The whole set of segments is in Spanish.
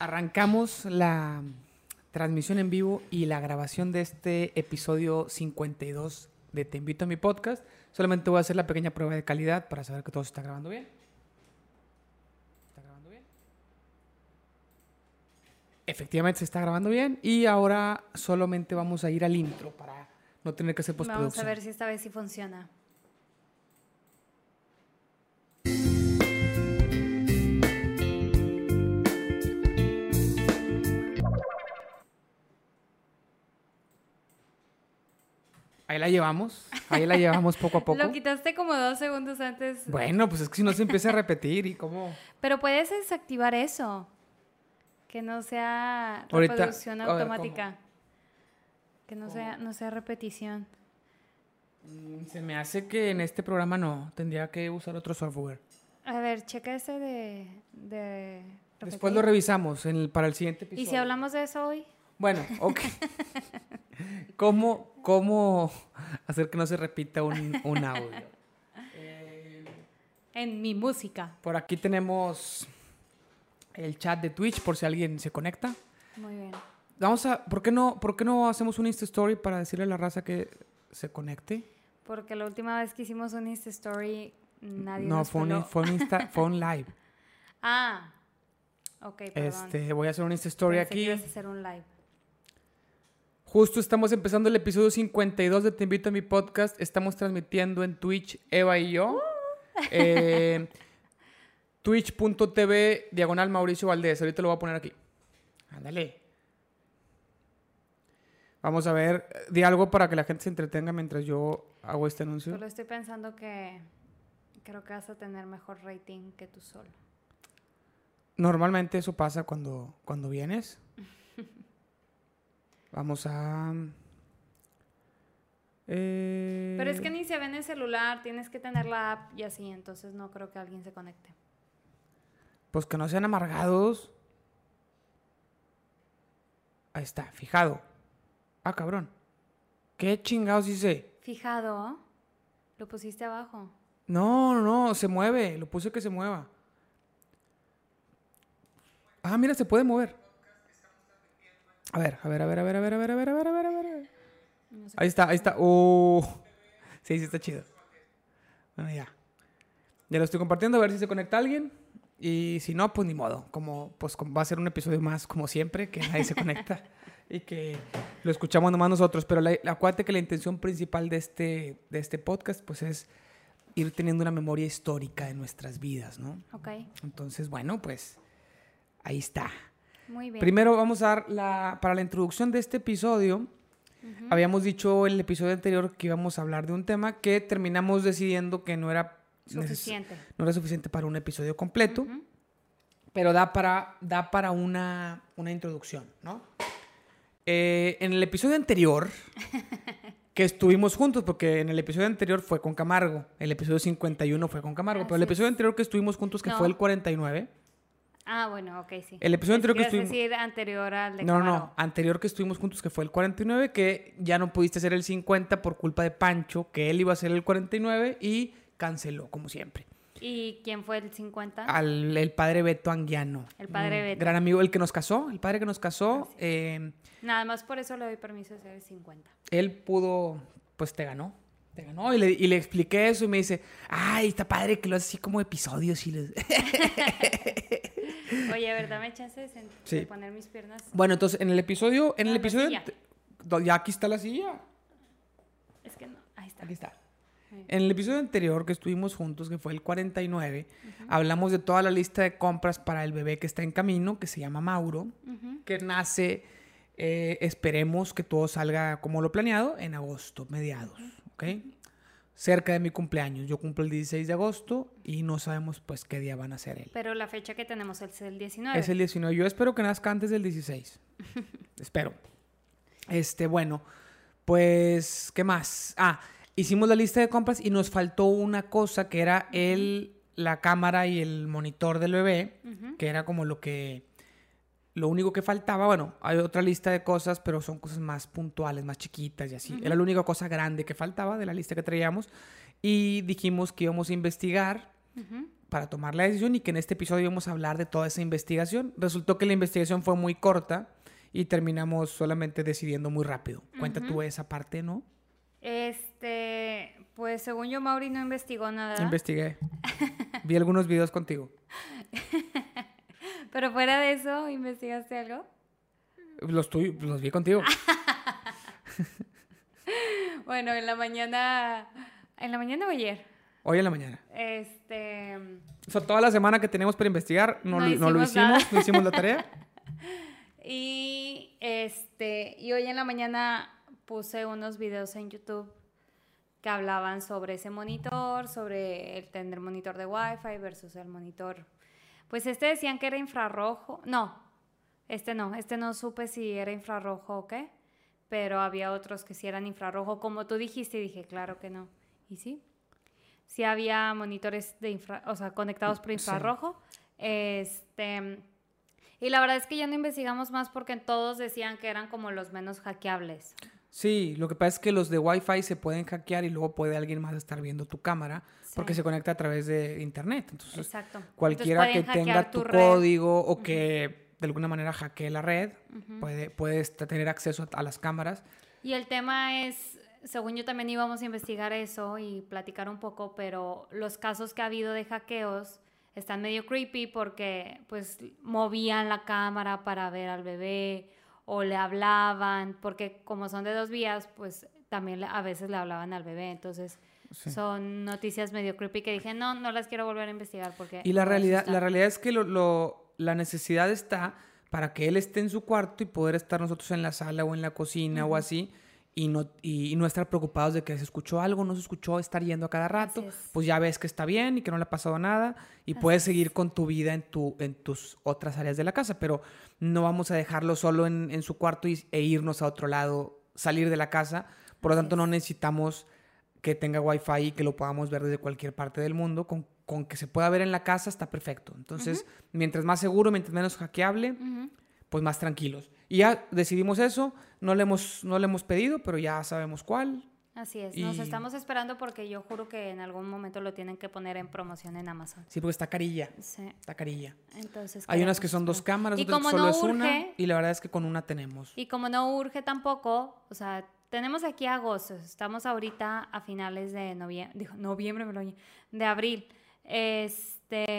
arrancamos la transmisión en vivo y la grabación de este episodio 52 de Te invito a mi podcast. Solamente voy a hacer la pequeña prueba de calidad para saber que todo se está grabando bien. ¿Está grabando bien? Efectivamente se está grabando bien y ahora solamente vamos a ir al intro para no tener que hacer postproducción. Vamos a ver si esta vez sí funciona. Ahí la llevamos, ahí la llevamos poco a poco. Lo quitaste como dos segundos antes. Bueno, pues es que si no se empieza a repetir y cómo... Pero puedes desactivar eso. Que no sea Ahorita, reproducción ver, automática. Que no sea, no sea repetición. Mm, Se me hace que en este programa no, tendría que usar otro software. A ver, checa ese de... de Después lo revisamos en el- para el siguiente episodio. ¿Y si hablamos de eso hoy? Bueno, ok. ¿Cómo, ¿Cómo hacer que no se repita un, un audio? Eh, En mi música. por aquí tenemos el chat de Twitch por si alguien se conecta. Muy bien. Vamos a, ¿por qué no, por qué no hacemos un Insta Story para decirle a la raza que se conecte? Porque la última vez que hicimos un Insta Story, nadie no, nos fue un, fue un Insta, fue un live. Ah, ok, perdón. Este, voy a hacer un Insta Story Pensé que aquí. ibas a hacer un live. Justo estamos empezando el episodio 52 de Te invito a mi podcast. Estamos transmitiendo en Twitch, Eva y yo. Eh, Twitch.tv diagonal Mauricio Valdés. Ahorita lo voy a poner aquí. Ándale. Vamos a ver, di algo para que la gente se entretenga mientras yo hago este anuncio. Solo estoy pensando que creo que vas a tener mejor rating que tú solo. Normalmente eso pasa cuando, cuando vienes. Vamos a... eh, Pero es que ni se ve en el celular, tienes que tener la app y así, entonces no creo que alguien se conecte. Pues que no sean amargados. Ahí está, fijado. Ah, cabrón. ¿Qué chingados hice? Fijado, lo pusiste abajo. No, no, no, se mueve. Lo puse que se mueva. Ah, mira, se puede mover. A ver, a ver, a ver, a ver, a ver, a ver, a ver, a ver, a ver, a ver. No sé. Ahí está, ahí está. Uh. Sí, sí está chido. Bueno, ya. Ya lo estoy compartiendo a ver si se conecta alguien. Y si no, pues ni modo. Como, pues va a ser un episodio más como siempre, que nadie se conecta y que lo escuchamos nomás nosotros. Pero la, la- acuérdate que la intención principal de este, de este podcast, pues es ir teniendo una memoria histórica de nuestras vidas, ¿no? Ok, Entonces, bueno, pues ahí está. Muy bien. Primero vamos a dar la, para la introducción de este episodio. Habíamos dicho en el episodio anterior que íbamos a hablar de un tema que terminamos decidiendo que no era, Suficiente. no era suficiente para un episodio completo, pero da para, da para una, una introducción, ¿no? Eh, en el episodio anterior, que estuvimos juntos, porque en el episodio anterior fue con Camargo, el episodio 51 fue con Camargo, pero el Así episodio anterior que estuvimos juntos, que No. fue el 49, Ah, bueno, ok, sí. el episodio anterior que estuvimos... decir anterior al de No, no. Anterior que estuvimos juntos, que fue el 49, que ya no pudiste hacer el 50 por culpa de Pancho, que él iba a hacer el 49 y canceló, como siempre. ¿Y quién fue el 50? Al el padre Beto Anguiano. El padre Beto. Gran amigo, el que nos casó, el padre que nos casó. Eh, Nada más por eso le doy permiso de hacer el 50. él pudo, pues te ganó. Te ganó y le, y le expliqué eso y me dice, ay, está padre que lo haces así como episodios y les... Oye, a ver, dame chance de, sent- Sí. de poner mis piernas. bueno, entonces en el episodio, en el episodio, ya aquí está la silla. Es que no, ahí está. Aquí está. En el episodio anterior que estuvimos juntos, que fue el 49, hablamos de toda la lista de compras para el bebé que está en camino, que se llama Mauro, que nace, eh, esperemos que todo salga como lo planeado, en agosto, mediados, ¿ok? Cerca de mi cumpleaños. Yo cumplo el 16 de agosto y no sabemos pues qué día van a ser él. Pero la fecha que tenemos es el 19. Es el 19. Yo espero que nazca antes del 16. espero. Este, bueno, pues, ¿qué más? Ah, hicimos la lista de compras y nos faltó una cosa que era el, la cámara y el monitor del bebé, que era como lo que, lo único que faltaba. Bueno, hay otra lista de cosas, pero son cosas más puntuales, más chiquitas y así. Era la única cosa grande que faltaba de la lista que traíamos y dijimos que íbamos a investigar Ujú. para tomar la decisión y que en este episodio íbamos a hablar de toda esa investigación. Resultó que la investigación fue muy corta y terminamos solamente decidiendo muy rápido. Cuenta tú esa parte, ¿no? Este, pues según yo, Mauri no investigó nada. Investigué. Vi algunos videos contigo. Pero fuera de eso, ¿investigaste algo? Los, los vi contigo. bueno, en la mañana. ¿En la mañana o ayer? Hoy en la mañana. Este. O sea, toda la semana que tenemos para investigar, no, no, lo hicimos, no hicimos la tarea. y este. Y hoy en la mañana puse unos videos en YouTube que hablaban sobre ese monitor, sobre el tener monitor de Wi-Fi versus el monitor. Pues este decían que era infrarrojo. No, este no, este no supe si era infrarrojo o qué, pero había otros que sí eran infrarrojo. Como tú dijiste, dije, claro que no. ¿Y sí? Sí había monitores de infra, o sea, conectados por infrarrojo. Este, y la verdad es que ya no investigamos más porque todos decían que eran como los menos hackeables. Sí, lo que pasa es que los de Wi-Fi se pueden hackear y luego puede alguien más estar viendo tu cámara porque se conecta a través de internet. Entonces, Exacto. cualquiera que tenga tu, código o que de alguna manera hackee la red puede, puede tener acceso a las cámaras. Y el tema es, según yo también íbamos a investigar eso y platicar un poco, pero los casos que ha habido de hackeos están medio creepy porque pues movían la cámara para ver al bebé o le hablaban, porque como son de dos vías, pues también a veces le hablaban al bebé, entonces son noticias medio creepy que dije, no, no las quiero volver a investigar porque... Y la realidad, la realidad es que lo, la necesidad está para que él esté en su cuarto y poder estar nosotros en la sala o en la cocina o así y no, y, no estar preocupados de que se escuchó algo, no se escuchó, estar yendo a cada rato, pues ya ves que está bien y que no le ha pasado nada y puedes seguir con tu vida en, tu, en tus otras áreas de la casa, pero no vamos a dejarlo solo en, en su cuarto y, e irnos a otro lado, salir de la casa, por lo tanto no necesitamos que tenga wifi y que lo podamos ver desde cualquier parte del mundo, con, con que se pueda ver en la casa está perfecto. Entonces, mientras más seguro, mientras menos hackeable, pues más tranquilos. Y ya decidimos eso, no le hemos, no le hemos pedido, pero ya sabemos cuál. Así es, nos estamos esperando porque yo juro que en algún momento lo tienen que poner en promoción en Amazon. Sí, porque está carilla. Sí. Está carilla. Entonces, Hay unas que son dos cámaras, otras que solo es una. Y la verdad es que con una tenemos. Y como no urge tampoco, o sea, tenemos aquí agosto, estamos ahorita a finales de noviembre, dijo, noviembre, de abril. Este,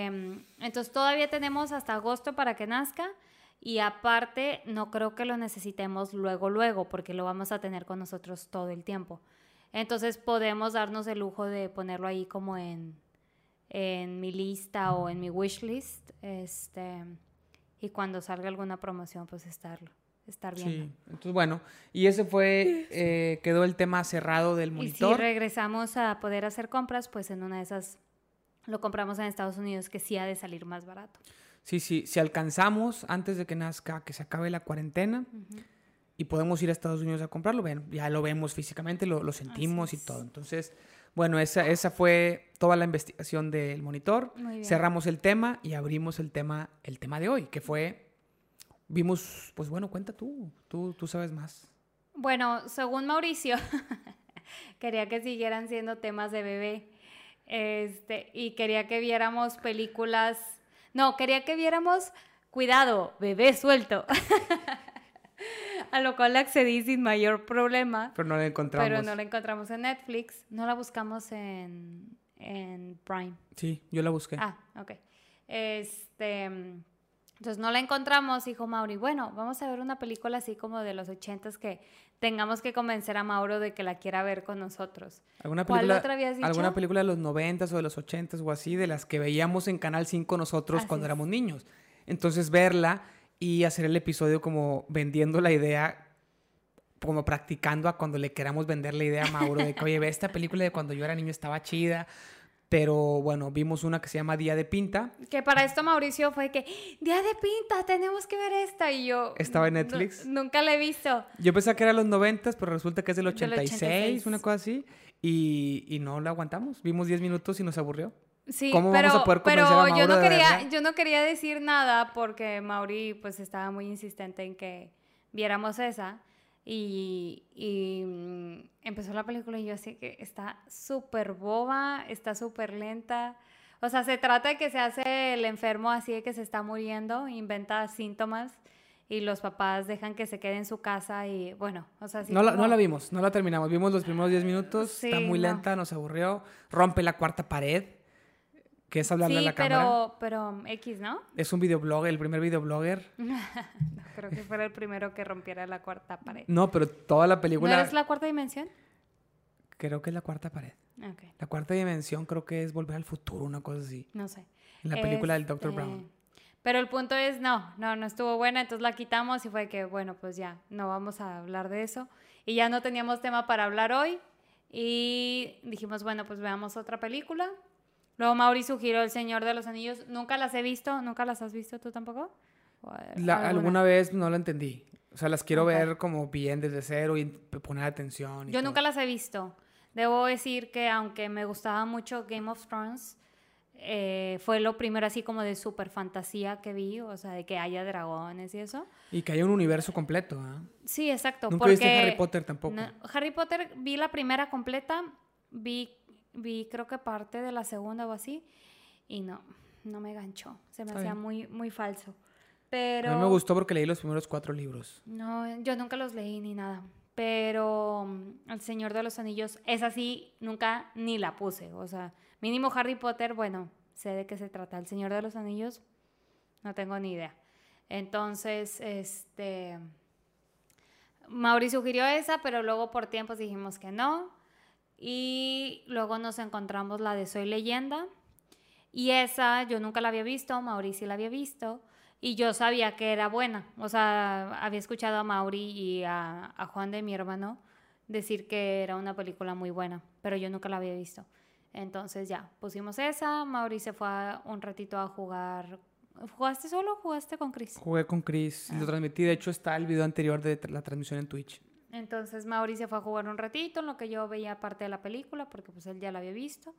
entonces todavía tenemos hasta agosto para que nazca. Y aparte, no creo que lo necesitemos luego, luego, porque lo vamos a tener con nosotros todo el tiempo. Entonces podemos darnos el lujo de ponerlo ahí como en, en mi lista o en mi wish list. Este, y cuando salga alguna promoción, pues estarlo, estar bien. Sí, entonces bueno, y ese fue, eh, quedó el tema cerrado del monitor. Y si regresamos a poder hacer compras, pues en una de esas lo compramos en Estados Unidos, que sí ha de salir más barato. Sí, sí, si alcanzamos antes de que nazca, que se acabe la cuarentena y podemos ir a Estados Unidos a comprarlo, bueno, ya lo vemos físicamente, lo, lo sentimos y todo. Entonces, bueno, esa, esa fue toda la investigación del monitor. Cerramos el tema y abrimos el tema, el tema de hoy, que fue, vimos, pues bueno, cuenta tú, tú, tú sabes más. Bueno, según Mauricio, quería que siguieran siendo temas de bebé. Este, y quería que viéramos películas no, quería que viéramos, cuidado, bebé suelto. a lo cual accedí sin mayor problema. Pero no la encontramos. Pero no la encontramos en Netflix. No la buscamos en, en Prime. Sí, yo la busqué. Ah, ok. Este, entonces no la encontramos, dijo Mauri. Bueno, vamos a ver una película así como de los ochentas que tengamos que convencer a Mauro de que la quiera ver con nosotros. ¿Alguna película, otra habías dicho? ¿Alguna película de los noventas o de los ochentas o así, de las que veíamos en Canal 5 nosotros cuando éramos niños? Entonces verla y hacer el episodio como vendiendo la idea como practicando a cuando le queramos vender la idea a Mauro de que, oye, ve esta película de cuando yo era niño estaba chida, pero bueno, vimos una que se llama Día de Pinta. Que para esto Mauricio fue que, Día de Pinta, tenemos que ver esta. Y yo... Estaba en Netflix. nunca la he visto. Yo pensaba que era los 90, pero resulta que es del 86, una cosa así. Y, y no la aguantamos. Vimos 10 minutos y nos aburrió. Sí, ¿Cómo pero, vamos a poder pero a yo no quería, yo no quería decir nada porque Mauri pues estaba muy insistente en que viéramos esa. Y, mm, empezó la película y yo así que está súper boba, está súper lenta. O sea, se trata de que se hace el enfermo así de que se está muriendo, inventa síntomas y los papás dejan que se quede en su casa y bueno, o sea, así No la, como- no la vimos, no la terminamos. Vimos los primeros 10 minutos, Sí, está muy no. lenta, nos aburrió. Rompe la cuarta pared, que es hablarle a Sí, la cámara. pero, pero X, ¿no? Es un videoblogger, el primer videoblogger. No creo que fuera el primero que rompiera la cuarta pared. No, pero toda la ¿No película... eres la cuarta dimensión? Creo que es la cuarta pared. La cuarta dimensión creo que es volver al futuro, una cosa así. no sé. En la película del Dr. Este, Brown. Pero el punto es, no, no, no estuvo buena, entonces la quitamos y fue que, bueno, pues ya, no vamos a hablar de eso. Y ya no teníamos tema para hablar hoy. Y dijimos, bueno, pues veamos otra película. Luego Mauri sugirió El Señor de los Anillos. Nunca las he visto, ¿nunca las has visto tú tampoco? ¿O, eh, La- alguna vez no la entendí. O sea, las quiero Ok. ver como bien desde cero y poner atención. y Yo todo. nunca las he visto. Debo decir que aunque me gustaba mucho Game of Thrones, eh, fue lo primero así como de super fantasía que vi, o sea, de que haya dragones y eso. Y que haya un universo completo, ¿ah? Sí, exacto. Nunca porque viste Harry Potter tampoco. no- Harry Potter vi la primera completa, vi, vi creo que parte de la segunda o así, y no, no me ganchó. Se me hacía muy, muy falso. Pero... A mí me gustó porque leí los primeros cuatro libros. No, yo nunca los leí ni nada. Pero mm, El Señor de los Anillos, es así, nunca ni la puse. O sea, mínimo Harry Potter, bueno, sé de qué se trata. El Señor de los Anillos, no tengo ni idea. Entonces, este. Mauri sugirió esa, pero luego por tiempos dijimos que no. Y luego nos encontramos la de Soy Leyenda. Y esa yo nunca la había visto, Mauri sí la había visto. Y yo sabía que era buena. O sea, había escuchado a Mauri y a, a Juan de mi hermano decir que era una película muy buena, pero yo nunca la había visto. Entonces ya, pusimos esa. Mauri se fue a- un ratito a jugar. ¿Jugaste solo o jugaste con Chris? Jugué con Chris, Ah. lo transmití. De hecho, está el video anterior de la transmisión en Twitch. Entonces Mauri se fue a jugar un ratito en lo que yo veía parte de la película, porque pues él ya la había visto.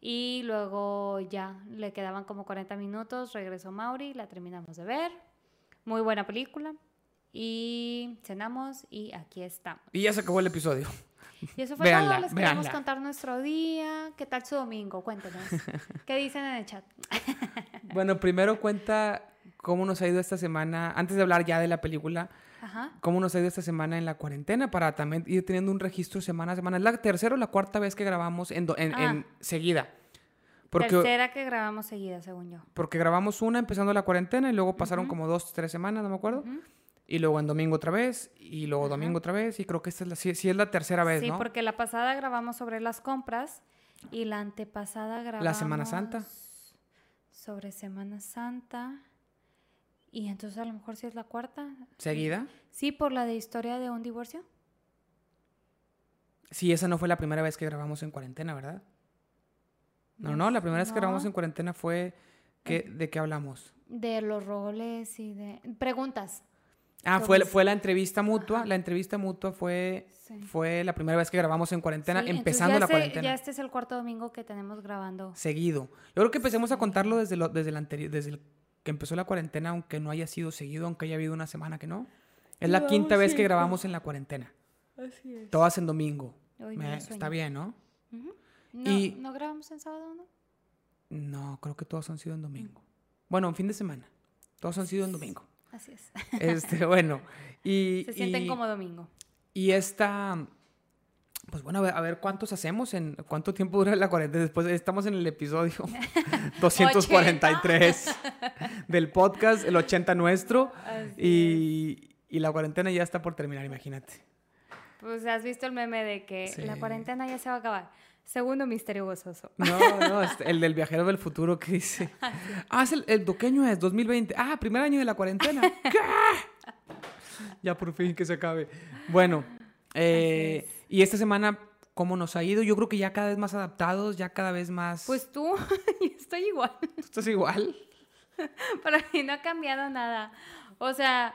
Y luego ya le quedaban como 40 minutos, regresó Mauri, la terminamos de ver. Muy buena película. Y cenamos y aquí estamos. Y ya se acabó el episodio. Y eso fue Véanla, todo. Les queremos véanla. contar nuestro día. ¿Qué tal su domingo? Cuéntenos. ¿Qué dicen en el chat? Bueno, primero cuenta cómo nos ha ido esta semana, antes de hablar ya de la película, Ajá. cómo nos ha ido esta semana en la cuarentena para también ir teniendo un registro semana a semana. Es la tercera o la cuarta vez que grabamos en, do- en, Ah. en seguida. Porque, Tercera que grabamos seguida, según yo. porque grabamos una empezando la cuarentena y luego pasaron como dos, tres semanas, no me acuerdo. Y luego en domingo otra vez y luego domingo otra vez y creo que esta es la, sí, sí es la tercera vez, Sí, ¿no? porque la pasada grabamos sobre las compras y la antepasada grabamos... La Semana Santa. Sobre Semana Santa. Y entonces a lo mejor sí es la cuarta. ¿Seguida? Sí, por la de historia de un divorcio. Sí, esa no fue la primera vez que grabamos en cuarentena, ¿verdad? No, no, la primera vez que grabamos en cuarentena fue... que ¿De qué hablamos? De los roles y de... Preguntas. Ah, fue, fue la entrevista mutua. Ajá. La entrevista mutua fue, Sí. fue la primera vez que grabamos en cuarentena, Sí, empezando la cuarentena. Ya este es el cuarto domingo que tenemos grabando. Seguido. Yo creo que empecemos a contarlo desde, lo, desde, el anterior, desde el que empezó la cuarentena, aunque no haya sido seguido, aunque haya habido una semana que no. Es la Llevamos quinta vez que grabamos en la cuarentena. Así es. Todas en domingo. Hoy Me- me da está bien, ¿no? Ujú. No, Y- ¿No grabamos en sábado, no? No, creo que todos han sido en domingo. Bueno, en fin de semana. Todos han sido en domingo. Así es. Este, bueno. Y, Se sienten y- como domingo. Y esta, pues bueno, a ver, a ver cuántos hacemos, en cuánto tiempo dura la cuarentena. Después estamos en el episodio 243 del podcast, el 80 nuestro. Y, y la cuarentena ya está por terminar, imagínate. Pues has visto el meme de que Sí. la cuarentena ya se va a acabar. Segundo misterio gozoso. No, no, el del viajero del futuro que dice. Ah, es el, el doqueño es 2020. Ah, primer año de la cuarentena. ¿Qué? Ya por fin que se acabe. Bueno, eh, y esta semana, ¿cómo nos ha ido? Yo creo que ya cada vez más adaptados, ya cada vez más. Pues tú, estoy igual. ¿Tú estás igual? Para mí no ha cambiado nada. O sea,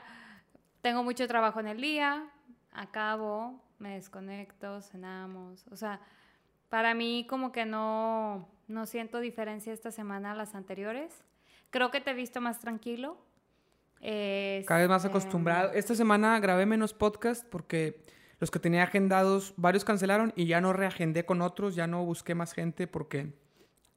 tengo mucho trabajo en el día, acabo, me desconecto, cenamos. O sea, para mí como que no, no siento diferencia esta semana a las anteriores. Creo que te he visto más tranquilo. Cada vez más Este, acostumbrado. Esta semana grabé menos podcast porque los que tenía agendados, varios cancelaron y ya no reagendé con otros, ya no busqué más gente porque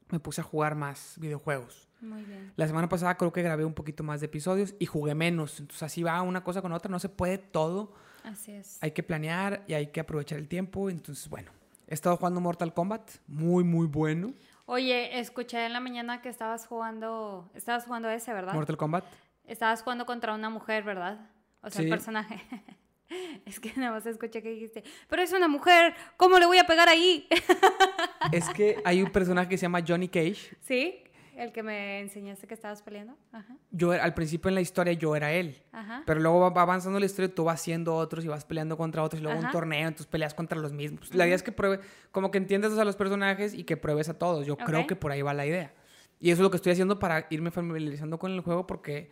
me puse a jugar más videojuegos. Muy bien. La semana pasada creo que grabé un poquito más de episodios y jugué menos. Entonces así va una cosa con otra, no se puede todo. Así es. Hay que planear y hay que aprovechar el tiempo. Entonces, bueno, he estado jugando Mortal Kombat, muy, muy bueno. Oye, escuché en la mañana que estabas jugando, estabas jugando ese, ¿verdad? Mortal Kombat. Estabas jugando contra una mujer, ¿verdad? O sea, Sí. el personaje. Es que nada más escuché que dijiste, pero es una mujer, ¿cómo le voy a pegar ahí? Es que hay un personaje que se llama Johnny Cage. ¿Sí? El que me enseñaste que estabas peleando. Ajá, Yo era- al principio en la historia yo era él. ajá. Pero luego va- va avanzando la historia, tú vas siendo otros y vas peleando contra otros y luego un torneo, entonces peleas contra los mismos. La idea es que pruebe, como que entiendas a los personajes y que pruebes a todos. Yo creo que por ahí va la idea. Y eso es lo que estoy haciendo para irme familiarizando con el juego porque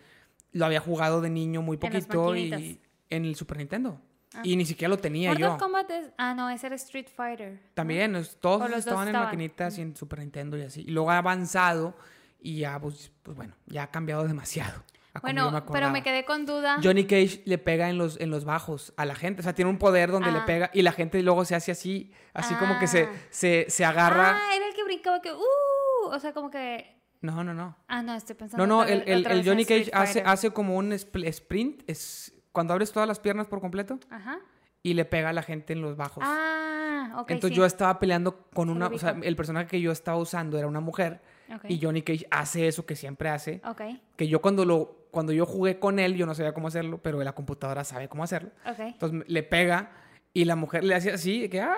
lo había jugado de niño muy poquito y. en el Super Nintendo. Ah. Y ni siquiera lo tenía Mortal yo. Kombat es... Ah, no, ese era Street Fighter. También, todos estaban en maquinitas y en Super Nintendo y así. Y luego ha avanzado y ya, pues, pues bueno, ya ha cambiado demasiado. Bueno, pero me quedé con duda. Johnny Cage le pega en los, en los bajos a la gente. O sea, tiene un poder donde le Ah. pega y la gente luego se hace así, así como que se, Ah. se, se agarra. Ah, era el que brincaba que... Uh, o sea, como que... No, no, no. Ah, no, estoy pensando... No, no, el, el- el Johnny Cage hace, hace como un sprint, es cuando abres todas las piernas por completo Ajá. y le pega a la gente en los bajos. Ah, ok, Entonces sí. yo estaba peleando con una, o sea, el personaje que yo estaba usando era una mujer Ok. y Johnny Cage hace eso que siempre hace, Ok, que yo cuando lo cuando yo jugué con él yo no sabía cómo hacerlo, pero la computadora sabe cómo hacerlo. ok. Entonces le pega y la mujer le hace así, que ah,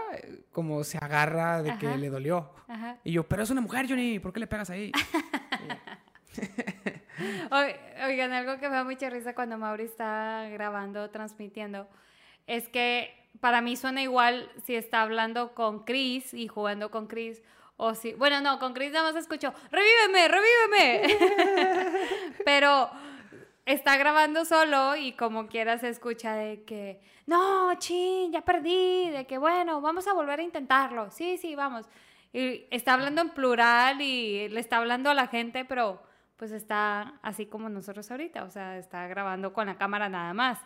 como se agarra de que Ajá. le dolió. Ajá. Y yo, pero es una mujer, Johnny, ¿por qué le pegas ahí? Oi- Oigan, algo que me da mucha risa cuando Mauri está grabando, transmitiendo, es que para mí suena igual si está hablando con Chris y jugando con Chris. O si, bueno, no, con Chris nada más escucho, revíveme, revíveme. Pero está grabando solo y como quiera se escucha de que, no, chin, ya perdí, de que bueno, vamos a volver a intentarlo. Sí, sí, vamos. Y está hablando en plural y le está hablando a la gente, pero pues está así como nosotros ahorita, o sea, está grabando con la cámara nada más,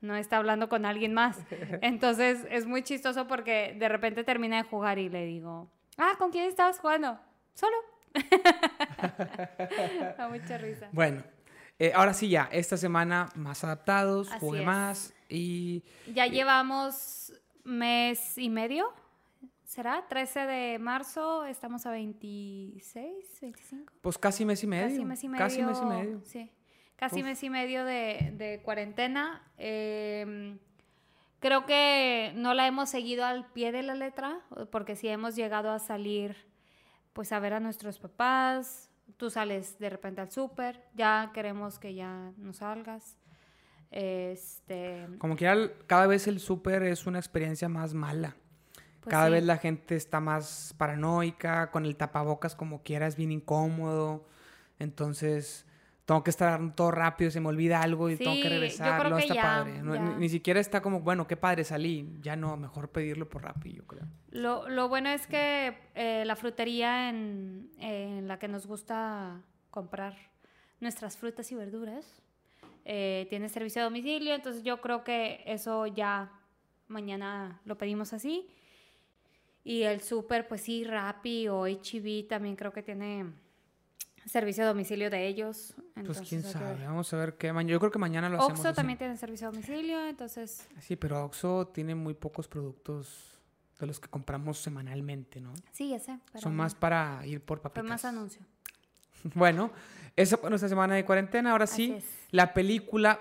no está hablando con alguien más. Entonces es muy chistoso porque de repente termina de jugar y le digo, ah, ¿con quién estabas jugando? Solo. da mucha risa. Bueno, eh, ahora sí ya, esta semana más adaptados, jugué más y Ya llevamos mes y medio, ¿será? 13 de marzo, estamos a 26, 25. pues casi mes y medio. Casi mes y medio. Casi mes y medio. Sí, casi Uf. mes y medio de, de cuarentena. Eh, creo que no la hemos seguido al pie de la letra, porque sí hemos llegado a salir, pues a ver a nuestros papás. Tú sales de repente al súper, ya queremos que ya no salgas. Este, Como que cada vez el súper es una experiencia más mala. Pues cada sí. vez la gente está más paranoica, con el tapabocas como quiera es bien incómodo. Entonces, tengo que estar todo rápido, se me olvida algo y tengo que yo regresar. creo No que está ya, padre. No, ya. Ni, ni siquiera está como, bueno, qué padre salí. Ya no, mejor pedirlo por rápido, yo creo. Lo, lo bueno es que eh, la frutería en, en la que nos gusta comprar nuestras frutas y verduras eh, tiene servicio a domicilio, entonces yo creo que eso ya mañana lo pedimos así. Y el súper, pues sí, Rappi o HB también creo que tiene servicio a domicilio de ellos. Pues entonces quién que sabe, vamos a ver qué. Yo creo que mañana lo hacemos. Oxxo así. también tiene servicio a domicilio, entonces Sí, pero Oxxo tiene muy pocos productos de los que compramos semanalmente, ¿no? sí, ya sé. pero Son más para ir por Fue papitas. más anuncio. Bueno, esa fue nuestra semana de cuarentena. Ahora sí, la película,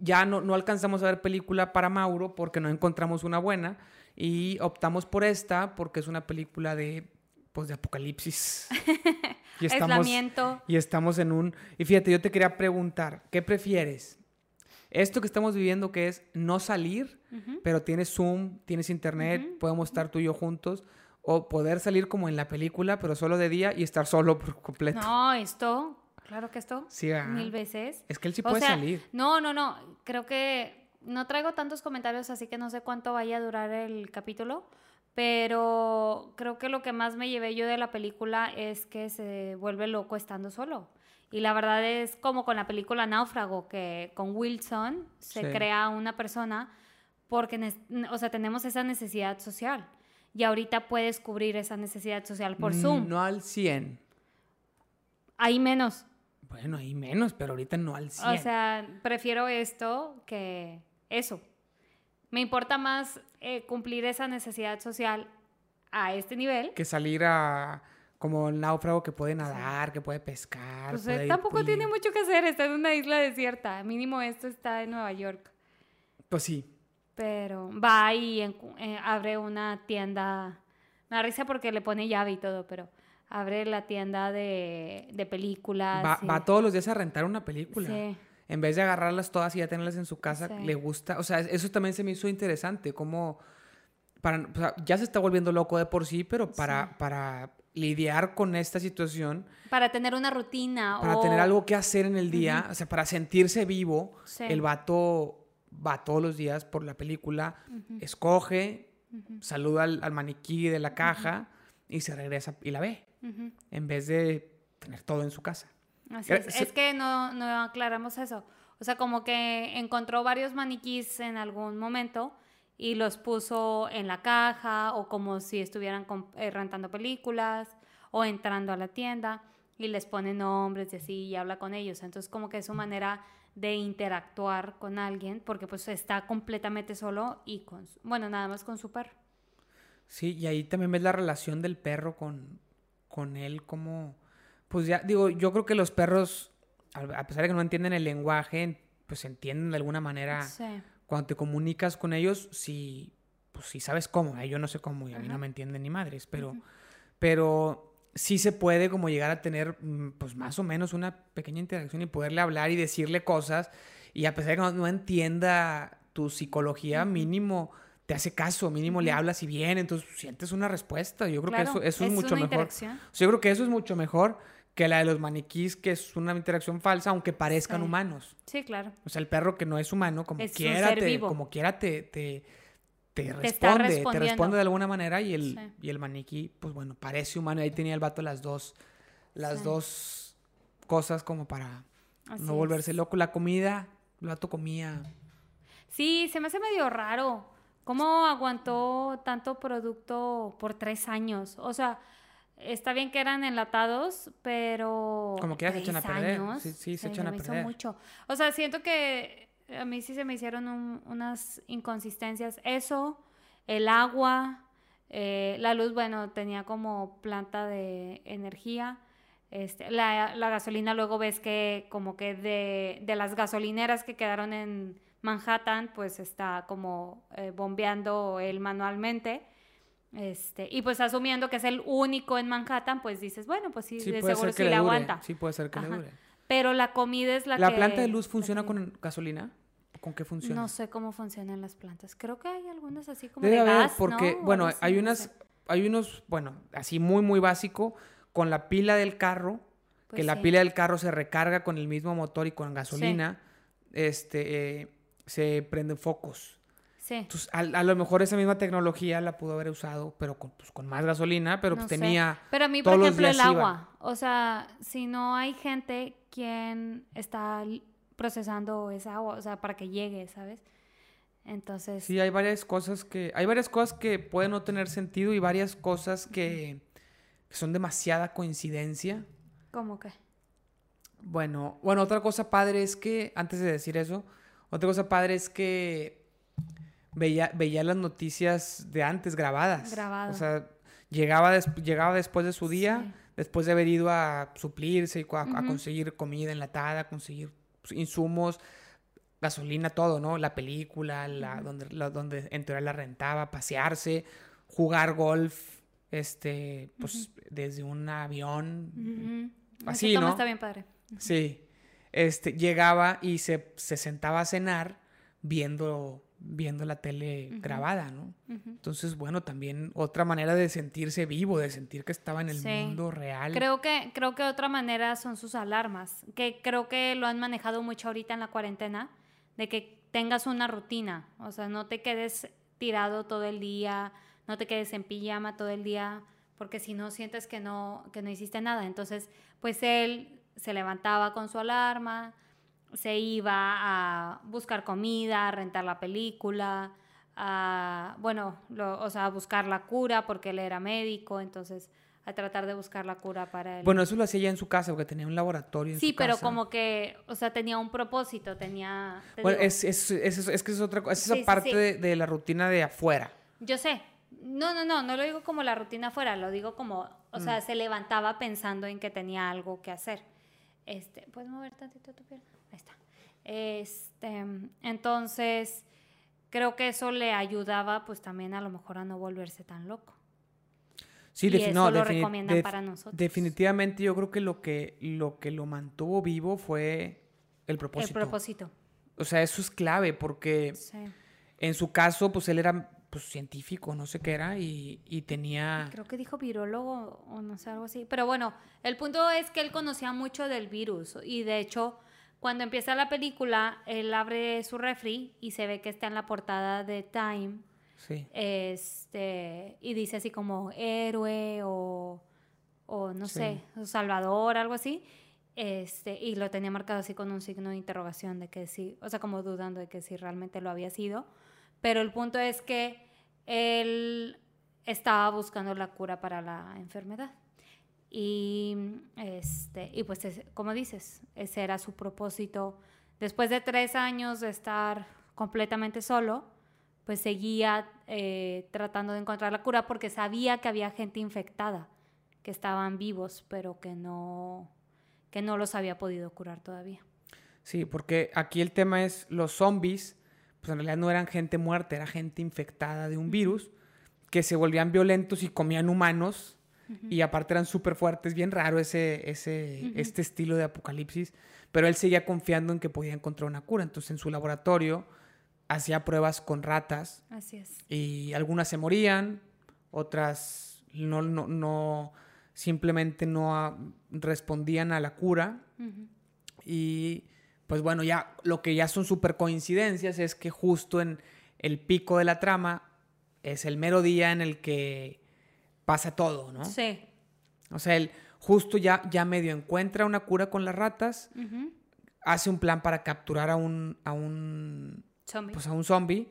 ya no, no alcanzamos a ver película para Mauro porque no encontramos una buena y optamos por esta porque es una película de, pues, de apocalipsis. y estamos, Aislamiento. y estamos en un... Y fíjate, yo te quería preguntar, ¿qué prefieres? Esto que estamos viviendo que es no salir, Ujú. pero tienes Zoom, tienes internet, Ujú, podemos estar tú y yo juntos, o poder salir como en la película, pero solo de día y estar solo por completo. No, esto, claro que esto, Sí, mil veces. Es que él sí O puede sea, salir. No, no, no, creo que no traigo tantos comentarios, así que no sé cuánto vaya a durar el capítulo, pero creo que lo que más me llevé yo de la película es que se vuelve loco estando solo. Y la verdad es como con la película Náufrago, que con Wilson se Sí. crea una persona porque, o sea, tenemos esa necesidad social. Y ahorita puedes cubrir esa necesidad social por Zoom. No al 100. Hay menos. Bueno, hay menos, pero ahorita no al 100. O sea, prefiero esto que eso. Me importa más eh, cumplir esa necesidad social a este nivel. que salir a como el náufrago que puede nadar, que puede pescar. Pues puede él ir- tampoco ir- tiene mucho que hacer, está en una isla desierta. Mínimo esto está en Nueva York. Pues sí. Pero va y encu- eh, abre una tienda. Me da risa porque le pone llave y todo, pero abre la tienda de, de películas. Va, y- va todos los días a rentar una película. Sí. En vez de agarrarlas todas y ya tenerlas en su casa, Sí. le gusta. O sea, eso también se me hizo interesante. Como. Para, o sea, ya se está volviendo loco de por sí, pero para, para lidiar con esta situación, Para tener una rutina. para o- tener algo que hacer en el día, o sea, para sentirse vivo, Sí. el vato va todos los días por la película, escoge, saluda al, al maniquí de la caja y se regresa y la ve, En vez de tener todo en su casa. Así es. se- Es que no, no aclaramos eso. O sea, como que encontró varios maniquís en algún momento y los puso en la caja o como si estuvieran eh, rentando películas o entrando a la tienda y les pone nombres y así y habla con ellos. Entonces como que es su manera de interactuar con alguien porque pues está completamente solo y con, su- bueno, nada más con su perro. Sí, y ahí también ves la relación del perro con, con él, como, pues ya, digo, yo creo que los perros, a pesar de que no entienden el lenguaje, pues entienden de alguna manera, Sí. cuando te comunicas con ellos, si, pues si sabes cómo, ¿eh? yo no sé cómo, y a mí no me entienden ni madres, pero, pero sí se puede como llegar a tener, mm, pues más o menos una pequeña interacción y poderle hablar y decirle cosas, y a pesar de que no, no entienda tu psicología, mínimo te hace caso, mínimo le hablas y bien, entonces sientes una respuesta. Yo creo Claro, que eso, eso es, mucho una mejor. O sea, yo creo que eso es mucho mejor que la de los maniquís, que es una interacción falsa, aunque parezcan Sí. humanos. Sí, claro. O sea, el perro que no es humano, como Es quiera, te, vivo. como quiera te, te, responde, te responde de alguna manera y el, Sí. y el maniquí, pues bueno, parece humano. Y ahí tenía el vato las dos, las Sí. dos cosas como para Así no es. volverse loco. La comida, el vato comía. Sí, se me hace medio raro. ¿Cómo aguantó tanto producto por tres años? O sea, está bien que eran enlatados, pero. Como quiera se echan a perder. años, Sí, sí, se echan a me hizo perder. mucho. O sea, siento que a mí sí se me hicieron un- unas inconsistencias. Eso, el agua, eh, la luz, bueno, tenía como planta de energía. Este, la, la gasolina luego ves que como que de, de las gasolineras que quedaron en Manhattan, pues está como eh, bombeando él manualmente. Este, y pues asumiendo que es el único en Manhattan, pues dices, bueno, pues sí, Sí, de seguro que sí le le aguanta. Sí, puede ser que le Ajá. dure. Pero la comida es la, ¿La que... planta de luz la funciona que- con gasolina? ¿Con qué funciona? No sé cómo funcionan las plantas. Creo que hay algunas así como Debe de haber, gas, porque, ¿no? Bueno, así, hay no unas, sé. hay unos, bueno, así muy, muy básico, con la pila del carro, que Pues la sí. pila del carro se recarga con el mismo motor y con gasolina, este, eh, se prenden focos. Sí. Entonces, a, a lo mejor esa misma tecnología la pudo haber usado, pero con, pues, con más gasolina, pero No pues tenía... Pero a mí, por ejemplo, el agua. O sea, si no hay gente quien está procesando esa agua, o sea, para que llegue, ¿sabes? Entonces, Sí, hay varias cosas que... Hay varias cosas que pueden no tener sentido y varias cosas que, que son demasiada coincidencia. ¿cómo que? Bueno, bueno, otra cosa padre es que, antes de decir eso, otra cosa padre es que veía, veía las noticias de antes grabadas. Grabado. O sea, llegaba, des- llegaba después de su día, Sí. después de haber ido a suplirse, y a, a conseguir comida enlatada, a conseguir pues, insumos, gasolina, todo, ¿no? La película, la, donde, la- donde en teoría la rentaba, pasearse, jugar golf, este, pues desde un avión. Así, toma ¿no? está bien padre. Sí. Este, llegaba y se, se sentaba a cenar viendo, viendo la tele grabada, ¿no? Entonces, bueno, también otra manera de sentirse vivo, de sentir que estaba en el Sí. mundo real. Creo que, creo que otra manera son sus alarmas, que creo que lo han manejado mucho ahorita en la cuarentena, de que tengas una rutina, o sea, no te quedes tirado todo el día, no te quedes en pijama todo el día, porque si no sientes que no, que no hiciste nada. Entonces, pues él se levantaba con su alarma, se iba a buscar comida, a rentar la película, a, bueno, lo- o sea, a buscar la cura porque él era médico, entonces a tratar de buscar la cura para él. Bueno, eso lo hacía ya en su casa porque tenía un laboratorio en sí, su pero casa. como que, o sea, tenía un propósito, tenía... te Bueno, digo, es, es, es, es que es otra cosa, es esa Sí, parte sí. De, de la rutina de afuera. Yo sé. No, no, no, no lo digo como la rutina fuera, lo digo como, o Mm. sea, se levantaba pensando en que tenía algo que hacer. Este, ¿puedes mover tantito tu pierna? Ahí está. Este, entonces, creo que eso le ayudaba pues también a lo mejor a no volverse tan loco. Sí, Y eso no, lo recomiendan para nosotros. Definitivamente yo creo que lo que lo que lo mantuvo vivo fue el propósito. El propósito. O sea, eso es clave porque Sí. en su caso, pues él era pues, científico, no sé qué era, y, y tenía... Creo que dijo virólogo o no sé, algo así. Pero bueno, el punto es que él conocía mucho del virus y de hecho, cuando empieza la película, él abre su refri y se ve que está en la portada de Time Sí. este, y dice así como héroe o, o no Sí. sé, o salvador, algo así. Este, y lo tenía marcado así con un signo de interrogación de que sí, o sea, como dudando de que si realmente lo había sido. Pero el punto es que él estaba buscando la cura para la enfermedad. Y, este, y pues, es- como dices, ese era su propósito. Después de tres años de estar completamente solo, pues seguía eh, tratando de encontrar la cura porque sabía que había gente infectada, que estaban vivos, pero que no, que no los había podido curar todavía. Sí, porque aquí el tema es los zombies, pues en realidad no eran gente muerta, era gente infectada de un virus que se volvían violentos y comían humanos. Y aparte eran súper fuertes, bien raro ese, ese, este estilo de apocalipsis, pero él seguía confiando en que podía encontrar una cura, entonces en su laboratorio hacía pruebas con ratas Así es. y algunas se morían, otras no, no, no simplemente no ah, respondían a la cura. Y pues bueno, ya lo que ya son super coincidencias es que justo en el pico de la trama es el mero día en el que pasa todo, ¿no? Sí. O sea, él justo ya, ya medio encuentra una cura con las ratas, hace un plan para capturar a un, a un, Zombie. pues a un zombie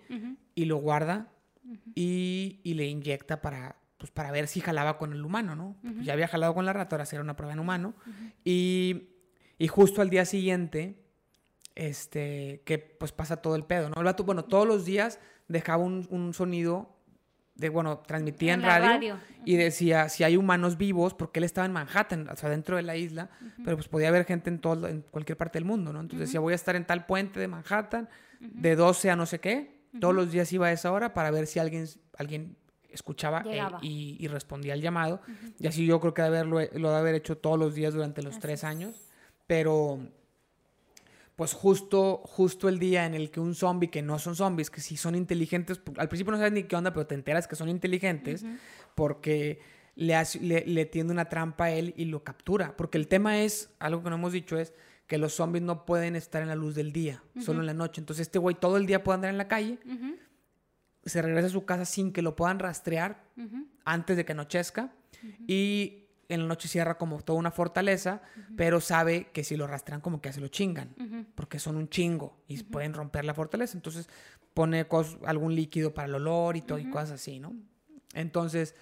y lo guarda y, y le inyecta para, pues para ver si jalaba con el humano, ¿no? Ya había jalado con la rata, ahora hacer una prueba en humano. y, y justo al día siguiente, este, que pues pasa todo el pedo, ¿no? El vato, bueno, todos los días dejaba un, un sonido de, bueno, transmitía en, radio, radio. y decía si hay humanos vivos, porque él estaba en Manhattan, o sea, dentro de la isla, pero pues podía haber gente en, todo, en cualquier parte del mundo, ¿no? Entonces decía, voy a estar en tal puente de Manhattan, de 12 a no sé qué, todos los días iba a esa hora para ver si alguien, alguien escuchaba eh, y, y respondía al llamado. Y así yo creo que de haberlo, lo de haber hecho todos los días durante los Así tres es. años, pero pues justo, justo el día en el que un zombie, que no son zombies, que sí son inteligentes, al principio no sabes ni qué onda, pero te enteras que son inteligentes porque le, hace- le, le tiende una trampa a él y lo captura. Porque el tema es, algo que no hemos dicho es que los zombies no pueden estar en la luz del día, solo en la noche. Entonces este güey todo el día puede andar en la calle, se regresa a su casa sin que lo puedan rastrear antes de que anochezca y en la noche cierra como toda una fortaleza, pero sabe que si lo rastrean como que ya se lo chingan, porque son un chingo y pueden romper la fortaleza. Entonces pone algún líquido para el olor y todo y cosas así, ¿no? Entonces,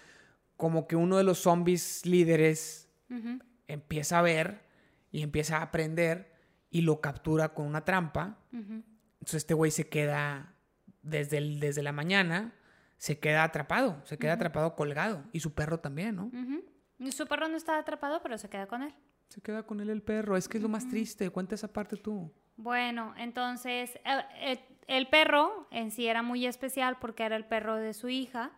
como que uno de los zombies líderes empieza a ver y empieza a aprender y lo captura con una trampa. Entonces este güey se queda desde, el- desde la mañana, se queda atrapado, se queda atrapado colgado. Y su perro también, ¿no? Su perro no estaba atrapado, pero se queda con él. Se queda con él el perro. Es que es lo más triste. Cuenta esa parte tú. Bueno, entonces eh, eh, el perro en sí era muy especial porque era el perro de su hija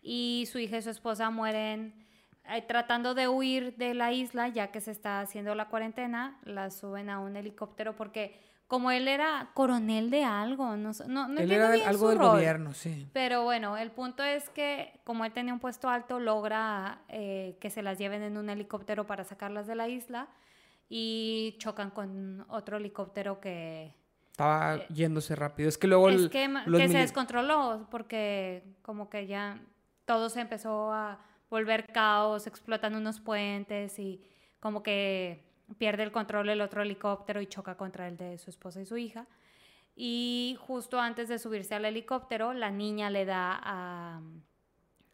y su hija y su esposa mueren eh, tratando de huir de la isla ya que se está haciendo la cuarentena, la suben a un helicóptero porque como él era coronel de algo, no, no, no él era bien algo su del rol. gobierno, sí. Pero bueno, el punto es que como él tenía un puesto alto, logra eh, que se las lleven en un helicóptero para sacarlas de la isla y chocan con otro helicóptero que, Estaba yéndose rápido. Es que luego es el- que, que se descontroló porque como que ya todo se empezó a volver caos, explotan unos puentes y como que pierde el control el otro helicóptero y choca contra el de su esposa y su hija. Y justo antes de subirse al helicóptero, la niña le da a,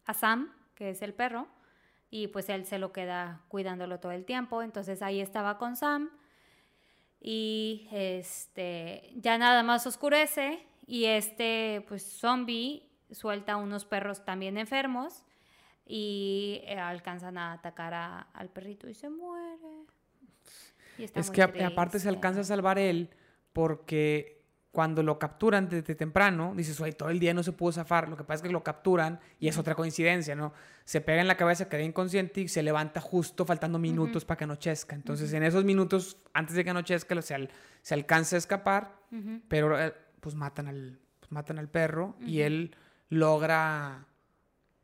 a Sam, que es el perro, y pues él se lo queda cuidándolo todo el tiempo. Entonces ahí estaba con Sam y este ya nada más oscurece y este pues zombie suelta unos perros también enfermos y eh, alcanzan a atacar al perrito y se muere. Es que aparte se alcanza a salvar él porque cuando lo capturan desde temprano, dices, oye, todo el día no se pudo zafar. Lo que pasa es que lo capturan y es otra coincidencia, ¿no? Se pega en la cabeza, queda inconsciente y se levanta justo faltando minutos para que anochezca. Entonces, en esos minutos, antes de que anochezca, se, se alcanza a escapar, pero eh, pues matan al, pues, matan al perro y él logra,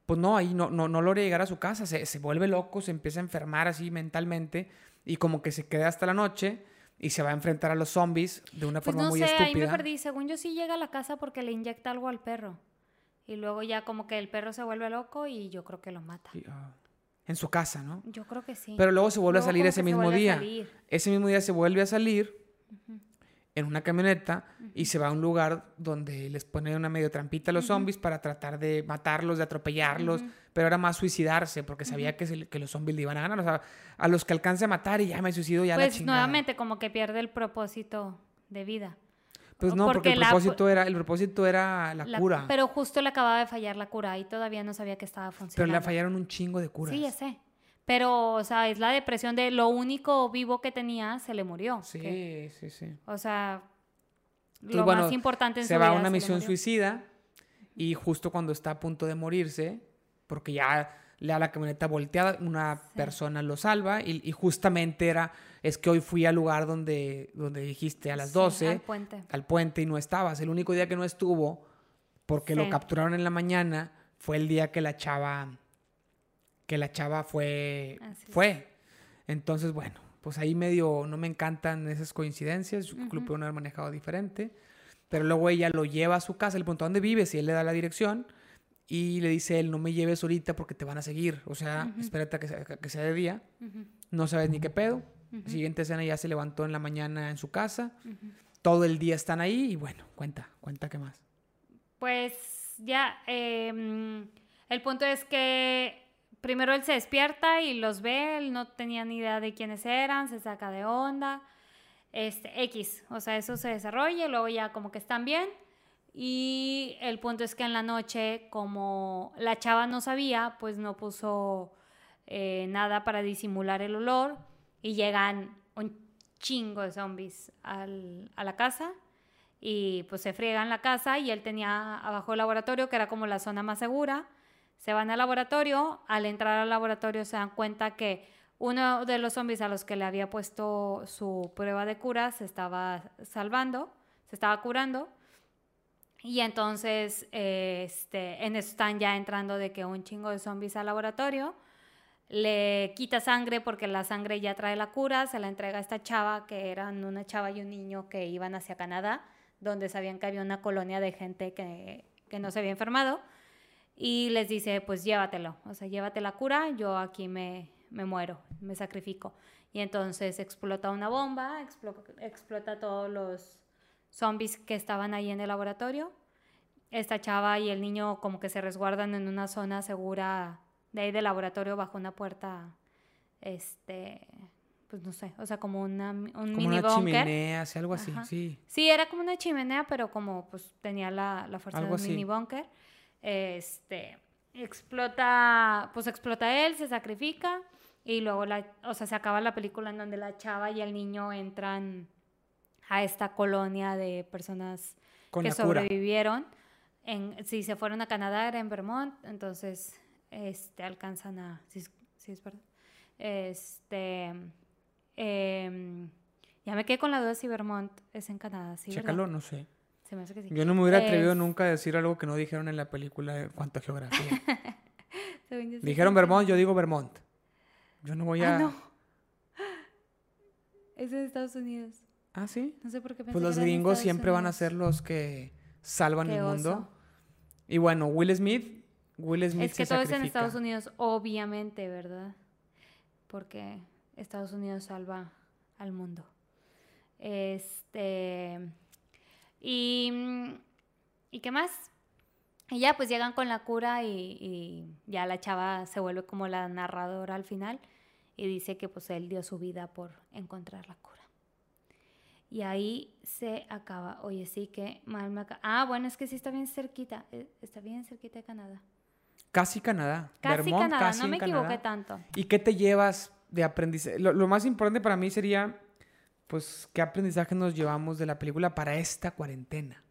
pues no, ahí no, no, no logra llegar a su casa, se, se vuelve loco, se empieza a enfermar así mentalmente y como que se queda hasta la noche y se va a enfrentar a los zombies de una pues forma muy estúpida. Ahí me perdí. Según yo sí llega a la casa porque le inyecta algo al perro. Y luego ya como que el perro se vuelve loco y yo creo que lo mata. Ah, en su casa, ¿no? Yo creo que sí. Pero luego se vuelve a salir ese mismo día. Ese mismo día se vuelve a salir en una camioneta y se va a un lugar donde les pone una medio trampita a los zombies para tratar de matarlos, de atropellarlos, pero era más suicidarse porque sabía que, que, los zombies le iban a ganar. O sea, a los que alcance a matar y ya me suicido ya pues nuevamente como que pierde el propósito de vida. Pues no, porque, el, propósito era, el propósito era la, cura. Pero justo le acababa de fallar la cura y todavía no sabía que estaba funcionando. Pero le fallaron un chingo de curas. Sí, ya sé. Pero, o sea, es la depresión de lo único vivo que tenía, se le murió. Sí, sí, sí. O sea, lo más importante en se va a una misión suicida y justo cuando está a punto de morirse, porque ya le da la camioneta volteada, una persona lo salva y, justamente era, es que hoy fui al lugar donde, donde dijiste a las 12, al puente. al puente y no estabas. El único día que no estuvo, porque lo capturaron en la mañana, fue el día que la chava que la chava fue. fue. Entonces, bueno, pues ahí medio no me encantan esas coincidencias. Yo creo que lo haber manejado diferente. Pero luego ella lo lleva a su casa, le pregunta dónde vives y él le da la dirección. Y le dice él, no me lleves ahorita porque te van a seguir. O sea, espérate a que sea, que sea de día. No sabes ni qué pedo. siguiente escena ya se levantó en la mañana en su casa. Todo el día están ahí y bueno, cuenta, cuenta qué más. Pues ya, em, el punto es que primero él se despierta y los ve, él no tenía ni idea de quiénes eran, se saca de onda. Este, X, o sea, eso se desarrolla y luego ya como que están bien. Y el punto es que en la noche, como la chava no sabía, pues no puso eh, nada para disimular el olor y llegan un chingo de zombies a la casa y pues se friegan la casa y él tenía abajo el laboratorio que era como la zona más segura se van al laboratorio, al entrar al laboratorio se dan cuenta que uno de los zombies a los que le había puesto su prueba de cura se estaba salvando, se estaba curando. Y entonces este, en eso están ya entrando de que un chingo de zombies al laboratorio. Le quita sangre porque la sangre ya trae la cura, se la entrega a esta chava, que eran una chava y un niño que iban hacia Canadá, donde sabían que había una colonia de gente que, que no se había enfermado y les dice, pues llévatelo, o sea, llévate la cura, yo aquí me, me muero, me sacrifico. Y entonces explota una bomba, explota, todos los zombies que estaban ahí en el laboratorio. Esta chava y el niño como que se resguardan en una zona segura de ahí del laboratorio bajo una puerta, este, pues no sé, o sea, como una, un como mini una chimenea, algo así, sí. Sí, era como una chimenea, pero como pues tenía la, la fuerza de un mini bunker. Este, explota, pues explota él, se sacrifica y luego la, o sea, se acaba la película en donde la chava y el niño entran a esta colonia de personas que sobrevivieron. En, si se fueron a Canadá era en Vermont, entonces este, alcanzan a... Sí, es verdad. Este... Em, ya me quedé con la duda si Vermont es en Canadá. ¿sí, Chécalo, no sé. Yo no me hubiera atrevido nunca a decir algo que no dijeron en la película de cuanto a geografía. Dijeron Vermont, yo digo Vermont. Yo no voy ah, a... Ah, no. Es de Estados Unidos. Ah, sí. No sé por qué Pues los gringos siempre van a ser los que salvan el mundo. Y bueno, Will Smith, Will Smith Es que todo es en Estados Unidos, obviamente, ¿verdad? Porque Estados Unidos salva al mundo. Este. Y, ¿Y qué más? Y ya pues llegan con la cura y, y ya la chava se vuelve como la narradora al final y dice que pues él dio su vida por encontrar la cura. Y ahí se acaba. Oye, sí que mal me acaba. Ah, bueno, es que sí está bien cerquita. eh, Está bien cerquita de Canadá. Casi Canadá. Casi Vermont, Canadá, casi no me Canadá. equivoqué tanto. ¿Y qué te llevas de aprendizaje? Lo, lo más importante para mí sería, pues, ¿qué aprendizaje nos llevamos de la película para esta cuarentena?